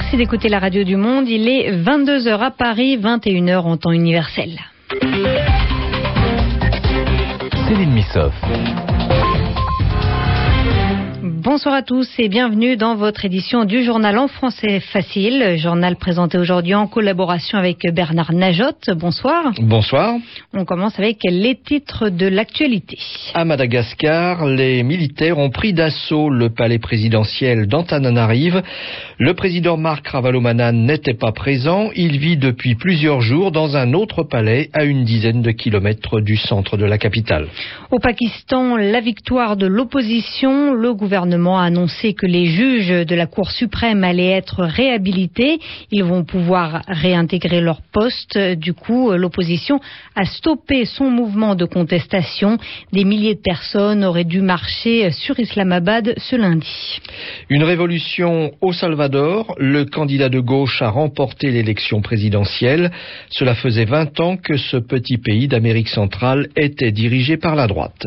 Merci d'écouter la radio du monde. Il est 22h à Paris, 21h en temps universel. Céline Missoff. Bonsoir à tous et bienvenue dans votre édition du journal en français facile, journal présenté aujourd'hui en collaboration avec Bernard Najot. Bonsoir. Bonsoir. On commence avec les titres de l'actualité. À Madagascar, les militaires ont pris d'assaut le palais présidentiel d'Antananarive. Le président Marc Ravalomanan n'était pas présent. Il vit depuis plusieurs jours dans un autre palais à une dizaine de kilomètres du centre de la capitale. Au Pakistan, la victoire de l'opposition, le gouvernement a annoncé que les juges de la Cour suprême allaient être réhabilités. Ils vont pouvoir réintégrer leur poste. Du coup, l'opposition a stoppé son mouvement de contestation. Des milliers de personnes auraient dû marcher sur Islamabad ce lundi. Une révolution au Salvador. Le candidat de gauche a remporté l'élection présidentielle. Cela faisait 20 ans que ce petit pays d'Amérique centrale était dirigé par la droite.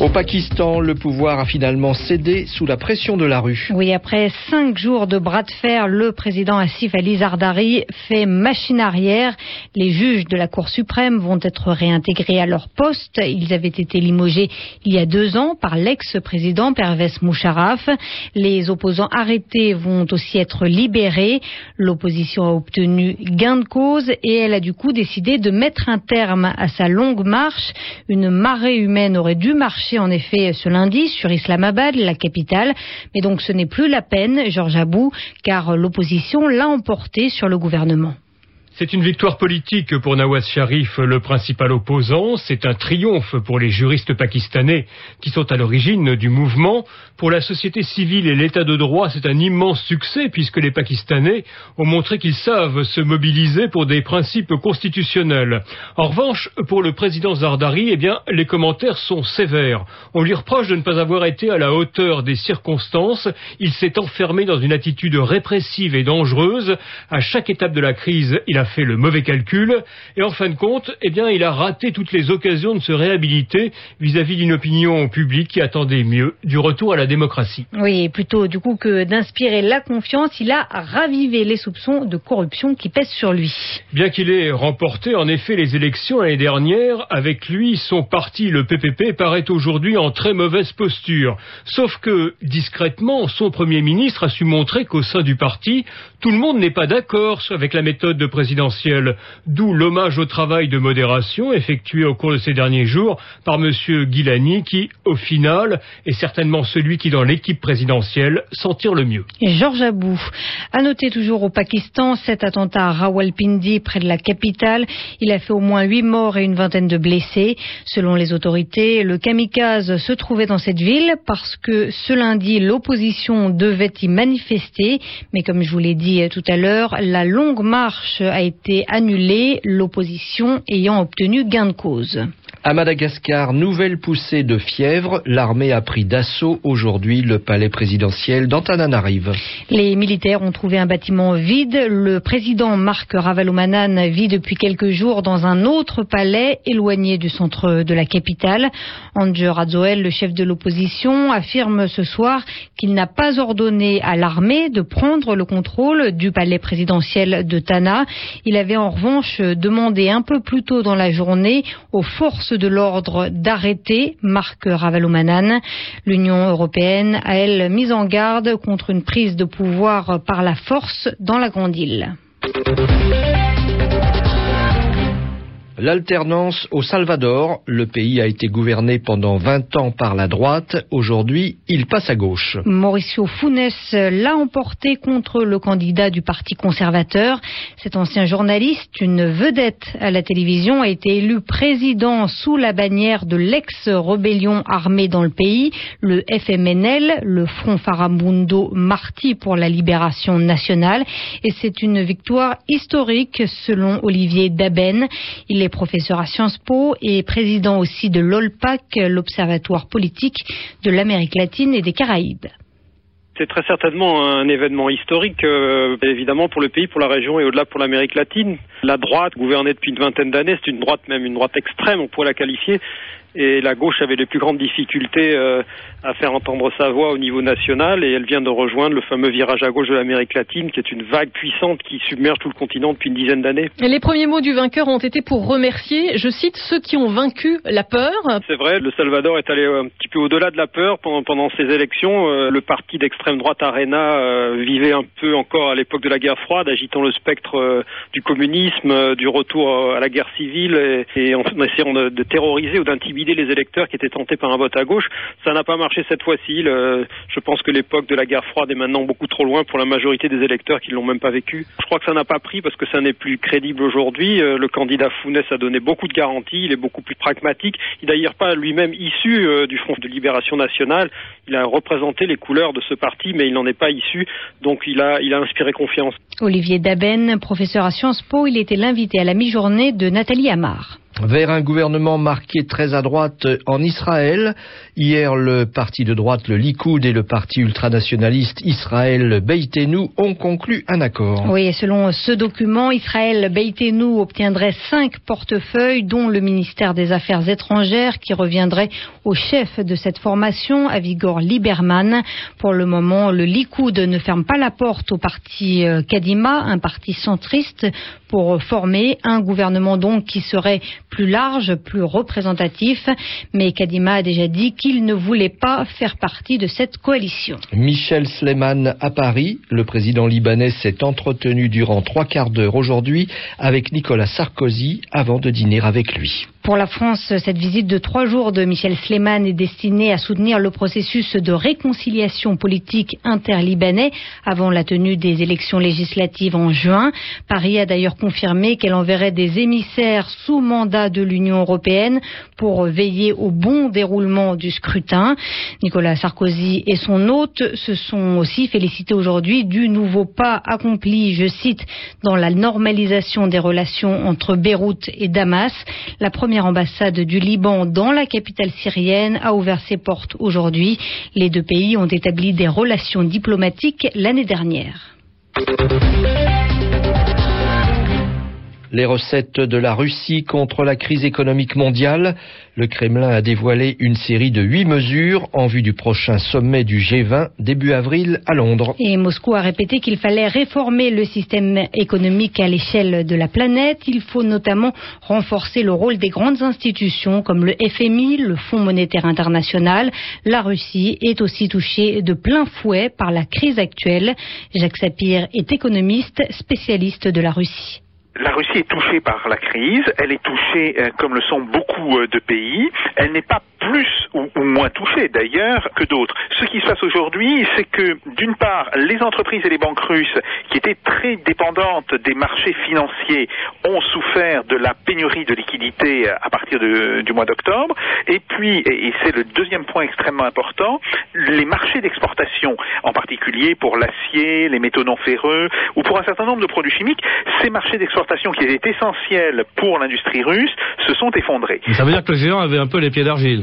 Au Pakistan, le pouvoir a finalement cédé sous la pression de la rue. Oui, après cinq jours de bras de fer, le président Asif Ali Zardari fait machine arrière. Les juges de la Cour suprême vont être réintégrés à leur poste. Ils avaient été limogés il y a deux ans par l'ex-président Pervez Musharraf. Les opposants arrêtés vont aussi être libérés. L'opposition a obtenu gain de cause et elle a du coup décidé de mettre un terme à sa longue marche. Une marée humaine aurait dû marcher en effet ce lundi sur Islamabad, la capitale. Mais donc ce n'est plus la peine, Georges Abou, car l'opposition l'a emporté sur le gouvernement. C'est une victoire politique pour Nawaz Sharif, le principal opposant. C'est un triomphe pour les juristes pakistanais qui sont à l'origine du mouvement. Pour la société civile et l'état de droit, c'est un immense succès puisque les Pakistanais ont montré qu'ils savent se mobiliser pour des principes constitutionnels. En revanche, pour le président Zardari, eh bien, les commentaires sont sévères. On lui reproche de ne pas avoir été à la hauteur des circonstances. Il s'est enfermé dans une attitude répressive et dangereuse. À chaque étape de la crise, il a fait le mauvais calcul et en fin de compte, eh bien, il a raté toutes les occasions de se réhabiliter vis-à-vis d'une opinion publique qui attendait mieux du retour à la démocratie. Oui, plutôt du coup que d'inspirer la confiance, il a ravivé les soupçons de corruption qui pèsent sur lui. Bien qu'il ait remporté en effet les élections l'année dernière, avec lui, son parti, le PPP, paraît aujourd'hui en très mauvaise posture. Sauf que, discrètement, son Premier ministre a su montrer qu'au sein du parti, tout le monde n'est pas d'accord avec la méthode de présidentielle, d'où l'hommage au travail de modération effectué au cours de ces derniers jours par M. Guilani, qui, au final, est certainement celui qui, dans l'équipe présidentielle, s'en tire le mieux. Et Georges Abou. À noter toujours au Pakistan, cet attentat à Rawalpindi, près de la capitale. Il a fait au moins huit morts et une vingtaine de blessés. Selon les autorités, le kamikaze se trouvait dans cette ville parce que ce lundi, l'opposition devait y manifester. Mais comme je vous l'ai dit tout à l'heure, la longue marche a été annulée, l'opposition ayant obtenu gain de cause. À Madagascar, nouvelle poussée de fièvre. L'armée a pris d'assaut aujourd'hui le palais présidentiel d'Antananarive. Les militaires ont trouvé un bâtiment vide. Le président Marc Ravalomanan vit depuis quelques jours dans un autre palais éloigné du centre de la capitale. Andrzej Radzoel, le chef de l'opposition, affirme ce soir qu'il n'a pas ordonné à l'armée de prendre le contrôle du palais présidentiel de Tana. Il avait en revanche demandé un peu plus tôt dans la journée aux forces de l'ordre d'arrêter Marc Ravalomanan. L'Union européenne a, elle, mis en garde contre une prise de pouvoir par la force dans la Grande Île. L'alternance au Salvador, le pays a été gouverné pendant 20 ans par la droite. Aujourd'hui, il passe à gauche. Mauricio Funes l'a emporté contre le candidat du Parti conservateur. Cet ancien journaliste, une vedette à la télévision, a été élu président sous la bannière de l'ex-rébellion armée dans le pays, le FMNL, le Front Farabundo Marti pour la libération nationale. Et c'est une victoire historique selon Olivier Daben. Il est professeur à Sciences Po et président aussi de l'OLPAC, l'Observatoire politique de l'Amérique latine et des Caraïbes. C'est très certainement un événement historique, euh, évidemment pour le pays, pour la région et au-delà pour l'Amérique latine. La droite, gouvernée depuis une vingtaine d'années, c'est une droite même une droite extrême, on pourrait la qualifier, et la gauche avait les plus grandes difficultés euh, à faire entendre sa voix au niveau national et elle vient de rejoindre le fameux virage à gauche de l'Amérique latine qui est une vague puissante qui submerge tout le continent depuis une dizaine d'années. Les premiers mots du vainqueur ont été pour remercier, je cite, ceux qui ont vaincu la peur. C'est vrai, le Salvador est allé un petit peu au-delà de la peur pendant, pendant ces élections. Euh, le parti d'extrême droite Arena euh, vivait un peu encore à l'époque de la guerre froide, agitant le spectre euh, du communisme, du retour à la guerre civile et, et en, essayant de, de terroriser ou d'intimider les électeurs qui étaient tentés par un vote à gauche. Ça n'a pas marché cette fois-ci. Je pense que l'époque de la guerre froide est maintenant beaucoup trop loin pour la majorité des électeurs qui ne l'ont même pas vécu. Je crois que ça n'a pas pris parce que ça n'est plus crédible aujourd'hui. Le candidat Founès a donné beaucoup de garanties, il est beaucoup plus pragmatique. Il n'est d'ailleurs pas lui-même issu du Front de Libération Nationale. Il a représenté les couleurs de ce parti, mais il n'en est pas issu. Donc il a, il a inspiré confiance. Olivier Daben, professeur à Sciences Po, il était l'invité à la mi-journée de Nathalie Amar vers un gouvernement marqué très à droite en Israël. Hier, le parti de droite, le Likoud, et le parti ultranationaliste Israël Beitenu ont conclu un accord. Oui, et selon ce document, Israël Beitenu obtiendrait cinq portefeuilles, dont le ministère des Affaires étrangères, qui reviendrait au chef de cette formation, Avigor Lieberman. Pour le moment, le Likoud ne ferme pas la porte au parti euh, Kadima, un parti centriste, pour former un gouvernement donc qui serait plus large, plus représentatif. Mais Kadima a déjà dit qu'il ne voulait pas faire partie de cette coalition. Michel Sleiman à Paris. Le président libanais s'est entretenu durant trois quarts d'heure aujourd'hui avec Nicolas Sarkozy avant de dîner avec lui. Pour la France, cette visite de trois jours de Michel Sleiman est destinée à soutenir le processus de réconciliation politique interlibanais avant la tenue des élections législatives en juin. Paris a d'ailleurs confirmé qu'elle enverrait des émissaires sous mandat de l'Union européenne pour veiller au bon déroulement du scrutin. Nicolas Sarkozy et son hôte se sont aussi félicités aujourd'hui du nouveau pas accompli, je cite, dans la normalisation des relations entre Beyrouth et Damas. La première ambassade du Liban dans la capitale syrienne a ouvert ses portes aujourd'hui. Les deux pays ont établi des relations diplomatiques l'année dernière. Les recettes de la Russie contre la crise économique mondiale. Le Kremlin a dévoilé une série de huit mesures en vue du prochain sommet du G20 début avril à Londres. Et Moscou a répété qu'il fallait réformer le système économique à l'échelle de la planète. Il faut notamment renforcer le rôle des grandes institutions comme le FMI, le Fonds monétaire international. La Russie est aussi touchée de plein fouet par la crise actuelle. Jacques Sapir est économiste, spécialiste de la Russie la Russie est touchée par la crise, elle est touchée euh, comme le sont beaucoup euh, de pays, elle n'est pas plus ou, moins touchée d'ailleurs que d'autres. Ce qui se passe aujourd'hui, c'est que d'une part, les entreprises et les banques russes, qui étaient très dépendantes des marchés financiers, ont souffert de la pénurie de liquidités euh, à partir du mois d'octobre, et puis, et c'est le deuxième point extrêmement important, les marchés d'exportation, en particulier pour l'acier, les métaux non ferreux, ou pour un certain nombre de produits chimiques, ces marchés d'exportation qui étaient essentielles pour l'industrie russe se sont effondrées. Ça veut dire que le géant avait un peu les pieds d'argile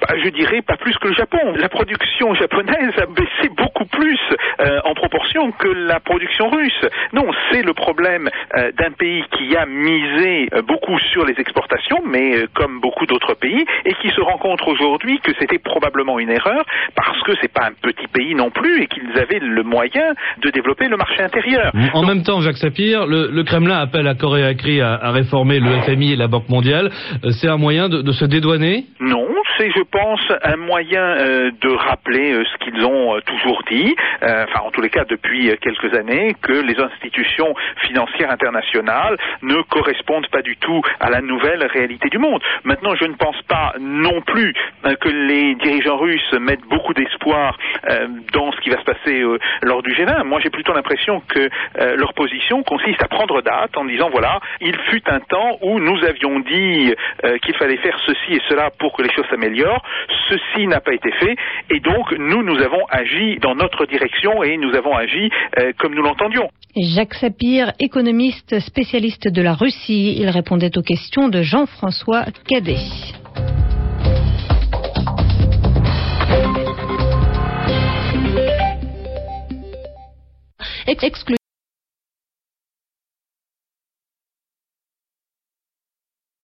bah, Je dirais pas plus que le Japon. La production japonaise a baissé beaucoup plus euh, en proportion que la production russe. Non, c'est le problème euh, d'un pays qui a misé euh, beaucoup sur les exportations, mais comme beaucoup d'autres pays, et qui se rend compte aujourd'hui que c'était probablement une erreur parce que c'est pas un petit pays non plus et qu'ils avaient le moyen de développer le marché intérieur. En même temps, Jacques Sapir, le, le Kremlin appelle la Corée a écrit à, réformer le FMI et la Banque mondiale. Euh, c'est un moyen de, se dédouaner? Non, c'est, je pense, un moyen euh, de rappeler euh, ce qu'ils ont toujours dit, enfin en tous les cas depuis quelques années, que les institutions financières internationales ne correspondent pas du tout à la nouvelle réalité du monde. Maintenant, je ne pense pas non plus que les dirigeants russes mettent beaucoup d'espoir dans ce qui va se passer lors du G20. Moi, j'ai plutôt l'impression que leur position consiste à prendre date en disant voilà, il fut un temps où nous avions dit euh, qu'il fallait faire ceci et cela pour que les choses s'améliorent. Ceci n'a pas été fait et donc nous, nous avons agi dans notre direction et nous avons agi euh, comme nous l'entendions. Jacques Sapir, économiste spécialiste de la Russie, il répondait aux questions de Jean-François Cadet. Exclu